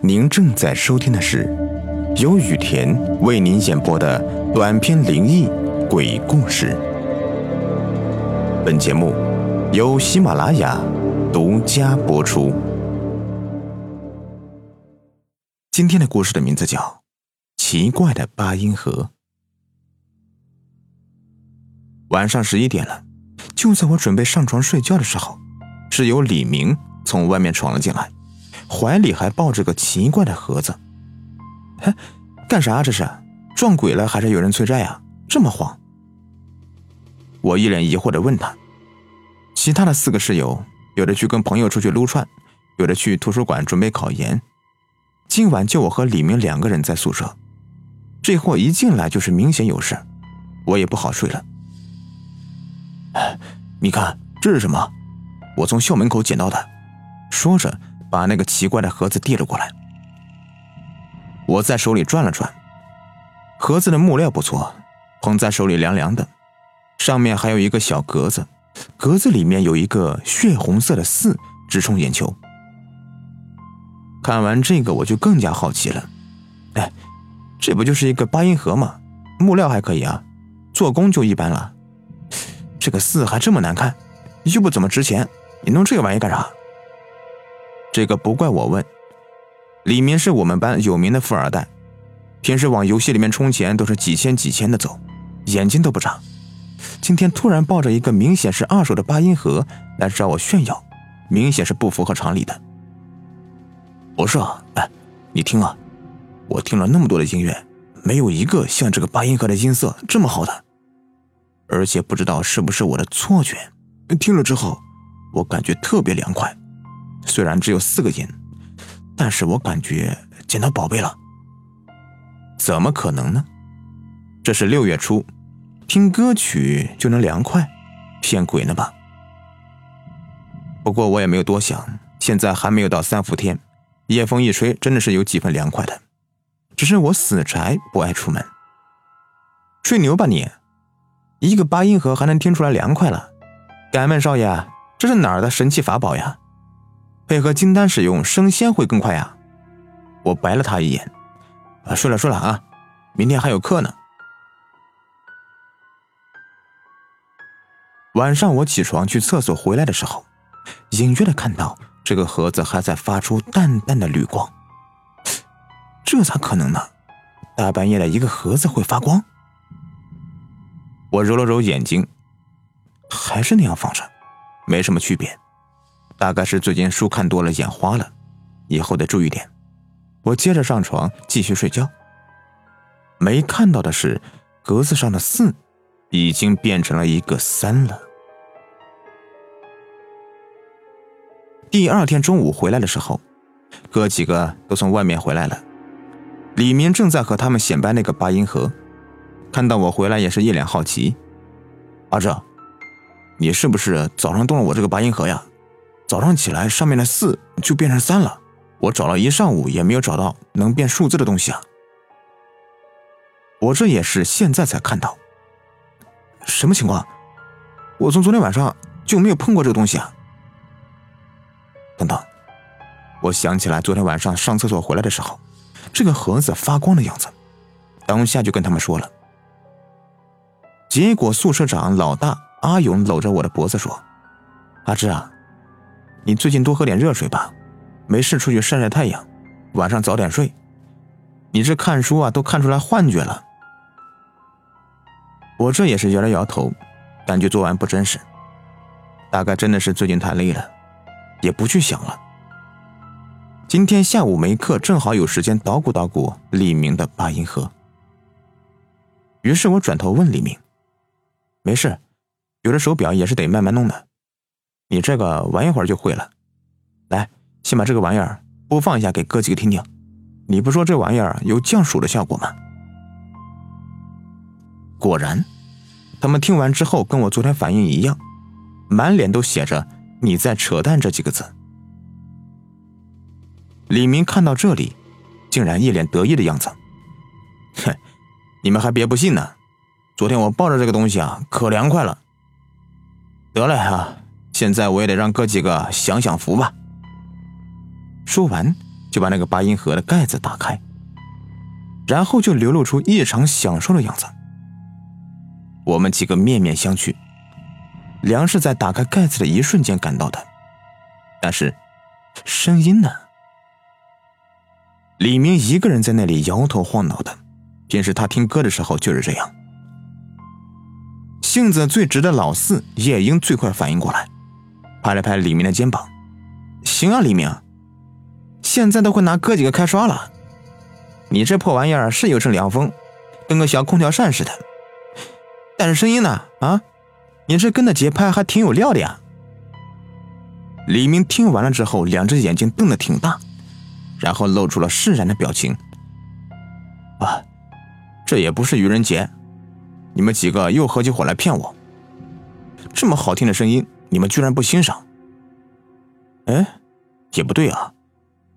您正在收听的是由雨田为您演播的短篇灵异鬼故事。本节目由喜马拉雅独家播出。今天的故事的名字叫《奇怪的八音盒》。晚上十一点了，就在我准备上床睡觉的时候，室友李明从外面闯了进来。怀里还抱着个奇怪的盒子，嘿，干啥这是？撞鬼了还是有人催债啊？这么慌！我一脸疑惑的问他。其他的四个室友，有的去跟朋友出去撸串，有的去图书馆准备考研。今晚就我和李明两个人在宿舍。这货一进来就是明显有事，我也不好睡了。你看这是什么？我从校门口捡到的。说着。把那个奇怪的盒子递了过来，我在手里转了转，盒子的木料不错，捧在手里凉凉的，上面还有一个小格子，格子里面有一个血红色的四，直冲眼球。看完这个，我就更加好奇了，哎，这不就是一个八音盒吗？木料还可以啊，做工就一般了，这个四还这么难看，又不怎么值钱，你弄这个玩意干啥？这个不怪我问，李明是我们班有名的富二代，平时往游戏里面充钱都是几千几千的走，眼睛都不眨。今天突然抱着一个明显是二手的八音盒来找我炫耀，明显是不符合常理的。不是啊，哎，你听啊，我听了那么多的音乐，没有一个像这个八音盒的音色这么好的，而且不知道是不是我的错觉，听了之后我感觉特别凉快。虽然只有四个音，但是我感觉捡到宝贝了。怎么可能呢？这是六月初，听歌曲就能凉快，骗鬼呢吧？不过我也没有多想，现在还没有到三伏天，夜风一吹，真的是有几分凉快的。只是我死宅不爱出门。吹牛吧你！一个八音盒还能听出来凉快了？敢问少爷，这是哪儿的神奇法宝呀？配合金丹使用，升仙会更快呀！我白了他一眼。啊，睡了睡了啊，明天还有课呢。晚上我起床去厕所回来的时候，隐约的看到这个盒子还在发出淡淡的绿光。这咋可能呢？大半夜的一个盒子会发光？我揉了揉眼睛，还是那样放着，没什么区别。大概是最近书看多了，眼花了，以后得注意点。我接着上床继续睡觉。没看到的是，格子上的四已经变成了一个三了。第二天中午回来的时候，哥几个都从外面回来了。李明正在和他们显摆那个八音盒，看到我回来也是一脸好奇：“阿哲，你是不是早上动了我这个八音盒呀？”早上起来，上面的四就变成三了。我找了一上午也没有找到能变数字的东西啊！我这也是现在才看到，什么情况？我从昨天晚上就没有碰过这个东西啊！等等，我想起来昨天晚上上厕所回来的时候，这个盒子发光的样子，当下就跟他们说了。结果宿舍长老大阿勇搂着我的脖子说：“阿志啊。”你最近多喝点热水吧，没事出去晒晒太阳，晚上早点睡。你这看书啊，都看出来幻觉了。我这也是摇了摇头，感觉昨晚不真实，大概真的是最近太累了，也不去想了。今天下午没课，正好有时间捣鼓捣鼓李明的八音盒。于是我转头问李明：“没事，有的手表也是得慢慢弄的。”你这个玩一会儿就会了，来，先把这个玩意儿播放一下给哥几个听听。你不说这玩意儿有降暑的效果吗？果然，他们听完之后跟我昨天反应一样，满脸都写着“你在扯淡”这几个字。李明看到这里，竟然一脸得意的样子。哼，你们还别不信呢，昨天我抱着这个东西啊，可凉快了。得了啊！现在我也得让哥几个享享福吧。说完，就把那个八音盒的盖子打开，然后就流露出异常享受的样子。我们几个面面相觑。梁氏在打开盖子的一瞬间赶到的，但是声音呢？李明一个人在那里摇头晃脑的，平时他听歌的时候就是这样。性子最直的老四夜莺最快反应过来，拍了拍李明的肩膀：“行啊，李明，现在都会拿哥几个开刷了。你这破玩意儿是有阵凉风，跟个小空调扇似的，但是声音呢？啊？”你这跟的节拍还挺有料的呀！李明听完了之后，两只眼睛瞪得挺大，然后露出了释然的表情。啊，这也不是愚人节，你们几个又合起伙来骗我。这么好听的声音，你们居然不欣赏？哎，也不对啊，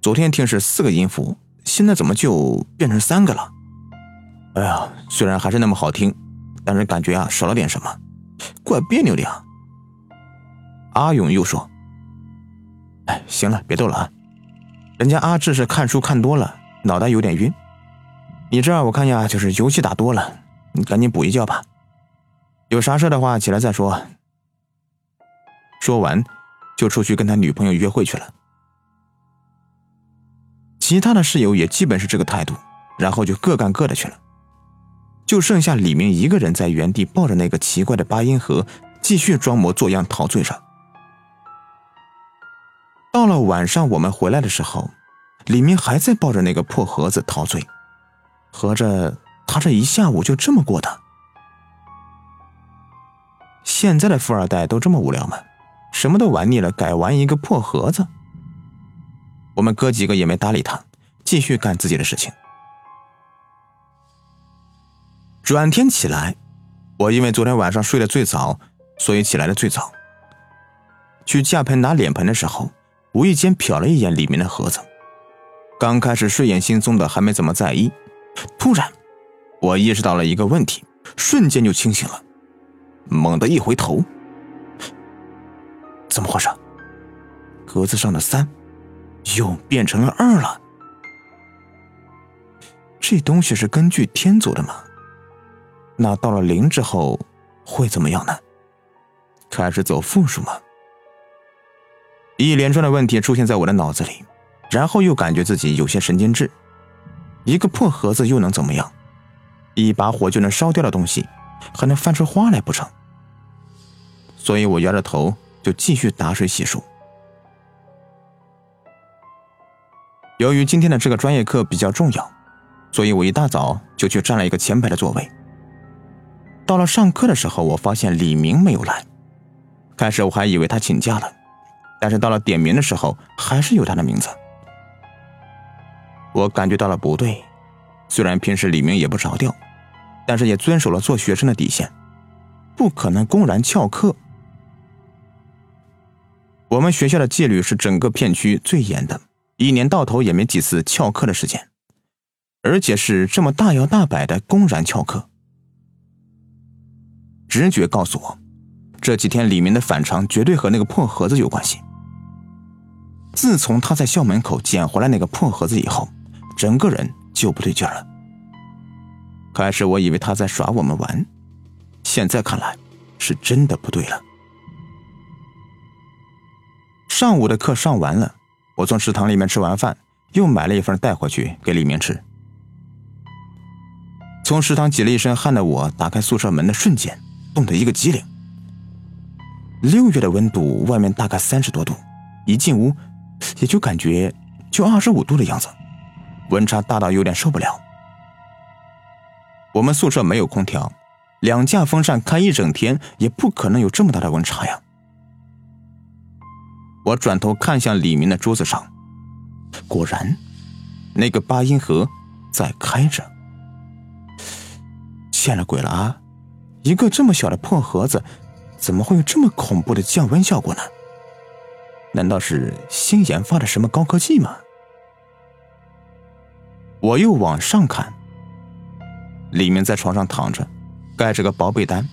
昨天听是四个音符，现在怎么就变成三个了？哎呀，虽然还是那么好听，但是感觉啊少了点什么。怪别扭的呀。阿勇又说：“哎，行了，别逗了啊！人家阿志是看书看多了，脑袋有点晕。你这我看呀，就是游戏打多了，你赶紧补一觉吧。有啥事的话，起来再说。”说完，就出去跟他女朋友约会去了。其他的室友也基本是这个态度，然后就各干各的去了。就剩下李明一个人在原地抱着那个奇怪的八音盒，继续装模作样陶醉着。到了晚上，我们回来的时候，李明还在抱着那个破盒子陶醉，合着他这一下午就这么过的。现在的富二代都这么无聊吗？什么都玩腻了，改玩一个破盒子。我们哥几个也没搭理他，继续干自己的事情。转天起来，我因为昨天晚上睡得最早，所以起来的最早。去架盆拿脸盆的时候，无意间瞟了一眼里面的盒子。刚开始睡眼惺忪的还没怎么在意，突然，我意识到了一个问题，瞬间就清醒了。猛地一回头，怎么回事？格子上的三，又变成了二了。这东西是根据天做的吗？那到了零之后会怎么样呢？开始走负数吗？一连串的问题出现在我的脑子里，然后又感觉自己有些神经质。一个破盒子又能怎么样？一把火就能烧掉的东西，还能翻出花来不成？所以我摇着头就继续打水洗漱。由于今天的这个专业课比较重要，所以我一大早就去占了一个前排的座位。到了上课的时候，我发现李明没有来。开始我还以为他请假了，但是到了点名的时候，还是有他的名字。我感觉到了不对，虽然平时李明也不着调，但是也遵守了做学生的底线，不可能公然翘课。我们学校的纪律是整个片区最严的，一年到头也没几次翘课的时间，而且是这么大摇大摆的公然翘课。直觉告诉我，这几天李明的反常绝对和那个破盒子有关系。自从他在校门口捡回来那个破盒子以后，整个人就不对劲了。开始我以为他在耍我们玩，现在看来是真的不对了。上午的课上完了，我从食堂里面吃完饭，又买了一份带回去给李明吃。从食堂挤了一身汗的我，打开宿舍门的瞬间。冻得一个机灵。六月的温度，外面大概三十多度，一进屋，也就感觉就二十五度的样子，温差大到有点受不了。我们宿舍没有空调，两架风扇开一整天，也不可能有这么大的温差呀。我转头看向李明的桌子上，果然，那个八音盒在开着。见了鬼了啊！一个这么小的破盒子，怎么会有这么恐怖的降温效果呢？难道是新研发的什么高科技吗？我又往上看，李明在床上躺着，盖着个薄被单。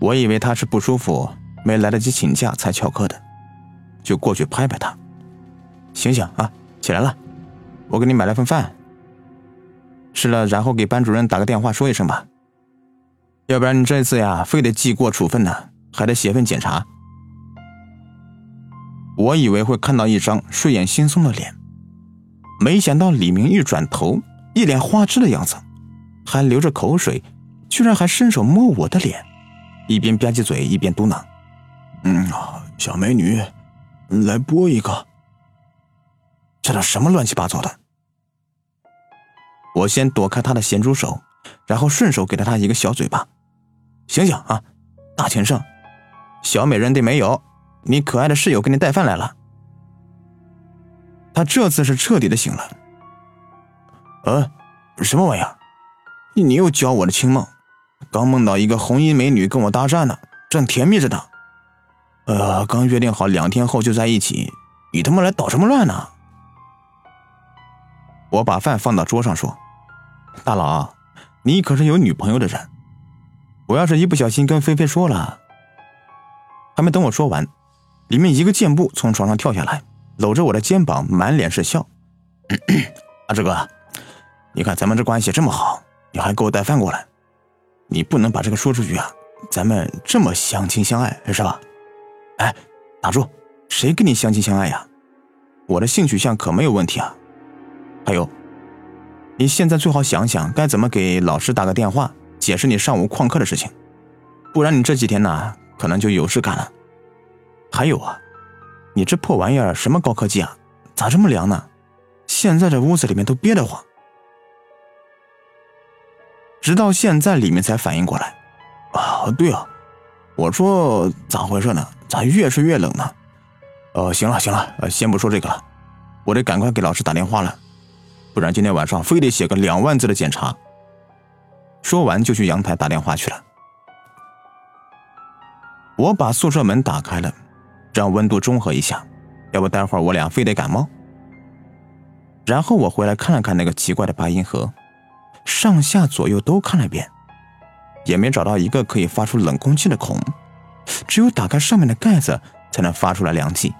我以为他是不舒服，没来得及请假才翘课的，就过去拍拍他：“醒醒啊，起来了。”我给你买了份饭，吃了然后给班主任打个电话说一声吧，要不然你这次呀非得记过处分呢，还得写份检查。我以为会看到一张睡眼惺忪的脸，没想到李明一转头，一脸花痴的样子，还流着口水，居然还伸手摸我的脸，一边吧唧嘴一边嘟囔：“嗯，小美女，来播一个。”这都什么乱七八糟的！我先躲开他的咸猪手，然后顺手给了他一个小嘴巴。醒醒啊，大情圣，小美人对没有？你可爱的室友给你带饭来了。他这次是彻底的醒了。呃，什么玩意儿？你又教我的清梦？刚梦到一个红衣美女跟我搭讪呢，正甜蜜着呢。呃，刚约定好两天后就在一起，你他妈来捣什么乱呢？我把饭放到桌上说：“大佬，你可是有女朋友的人，我要是一不小心跟菲菲说了……”还没等我说完，里面一个箭步从床上跳下来，搂着我的肩膀，满脸是笑：“阿志哥，你看咱们这关系这么好，你还给我带饭过来，你不能把这个说出去啊！咱们这么相亲相爱，是吧？”哎，打住！谁跟你相亲相爱呀？我的性取向可没有问题啊！还有，你现在最好想想该怎么给老师打个电话，解释你上午旷课的事情，不然你这几天呢，可能就有事干了。还有啊，你这破玩意儿什么高科技啊，咋这么凉呢？现在这屋子里面都憋得慌。直到现在，里面才反应过来，啊，对啊，我说咋回事呢？咋越睡越冷呢？呃，行了行了，呃，先不说这个了，我得赶快给老师打电话了。不然今天晚上非得写个两万字的检查。说完就去阳台打电话去了。我把宿舍门打开了，让温度中和一下，要不待会儿我俩非得感冒。然后我回来看了看那个奇怪的白银盒，上下左右都看了一遍，也没找到一个可以发出冷空气的孔，只有打开上面的盖子才能发出来凉气。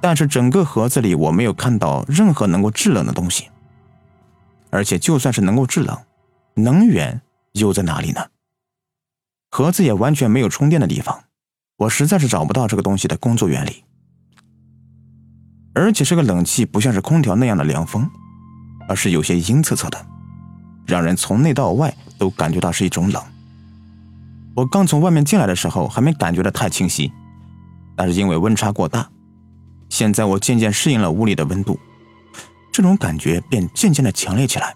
但是整个盒子里我没有看到任何能够制冷的东西，而且就算是能够制冷，能源又在哪里呢？盒子也完全没有充电的地方，我实在是找不到这个东西的工作原理。而且这个冷气不像是空调那样的凉风，而是有些阴恻恻的，让人从内到外都感觉到是一种冷。我刚从外面进来的时候还没感觉的太清晰，但是因为温差过大。现在我渐渐适应了屋里的温度，这种感觉便渐渐的强烈起来，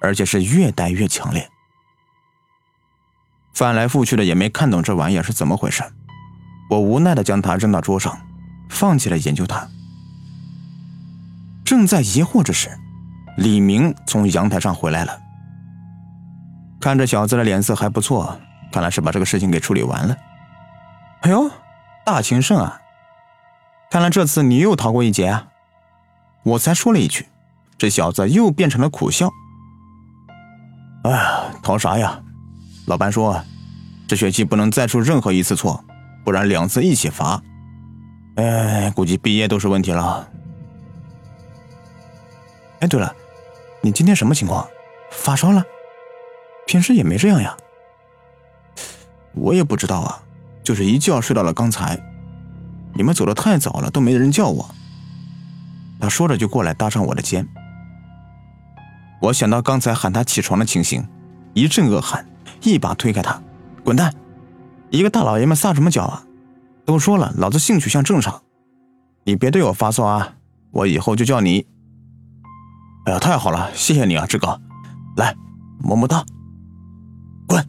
而且是越待越强烈。翻来覆去的也没看懂这玩意儿是怎么回事，我无奈的将它扔到桌上，放弃了研究它。正在疑惑之时，李明从阳台上回来了，看这小子的脸色还不错，看来是把这个事情给处理完了。哎呦，大情圣啊！看来这次你又逃过一劫啊！我才说了一句，这小子又变成了苦笑。哎呀，逃啥呀？老班说，这学期不能再出任何一次错，不然两次一起罚。哎，估计毕业都是问题了。哎，对了，你今天什么情况？发烧了？平时也没这样呀。我也不知道啊，就是一觉睡到了刚才。你们走的太早了，都没人叫我。他说着就过来搭上我的肩。我想到刚才喊他起床的情形，一阵恶寒，一把推开他，滚蛋！一个大老爷们撒什么娇啊？都说了，老子性取向正常。你别对我发骚啊！我以后就叫你……哎呀，太好了，谢谢你啊，志哥。来，么么哒。滚！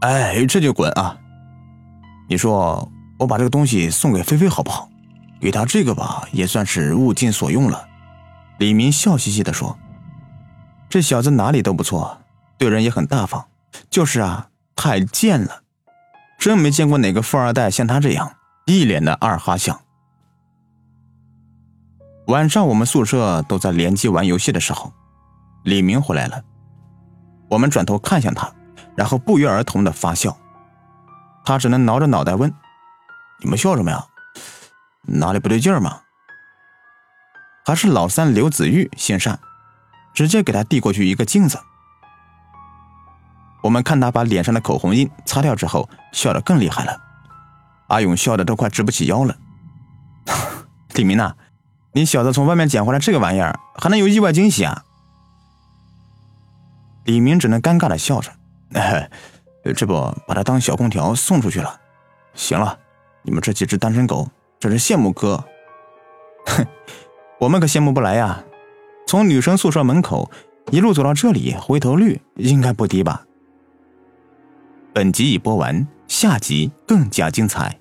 哎，这就滚啊！你说。我把这个东西送给菲菲好不好？给她这个吧，也算是物尽所用了。李明笑嘻嘻地说：“这小子哪里都不错，对人也很大方，就是啊，太贱了，真没见过哪个富二代像他这样，一脸的二哈相。”晚上我们宿舍都在联机玩游戏的时候，李明回来了，我们转头看向他，然后不约而同的发笑，他只能挠着脑袋问。你们笑什么呀？哪里不对劲吗？还是老三刘子玉心善，直接给他递过去一个镜子。我们看他把脸上的口红印擦掉之后，笑得更厉害了。阿勇笑得都快直不起腰了。李明呐，你小子从外面捡回来这个玩意儿，还能有意外惊喜啊？李明只能尴尬的笑着，这不把他当小空调送出去了。行了，你们这几只单身狗真是羡慕哥。哼，我们可羡慕不来呀。从女生宿舍门口一路走到这里，回头率应该不低吧？本集已播完，下集更加精彩。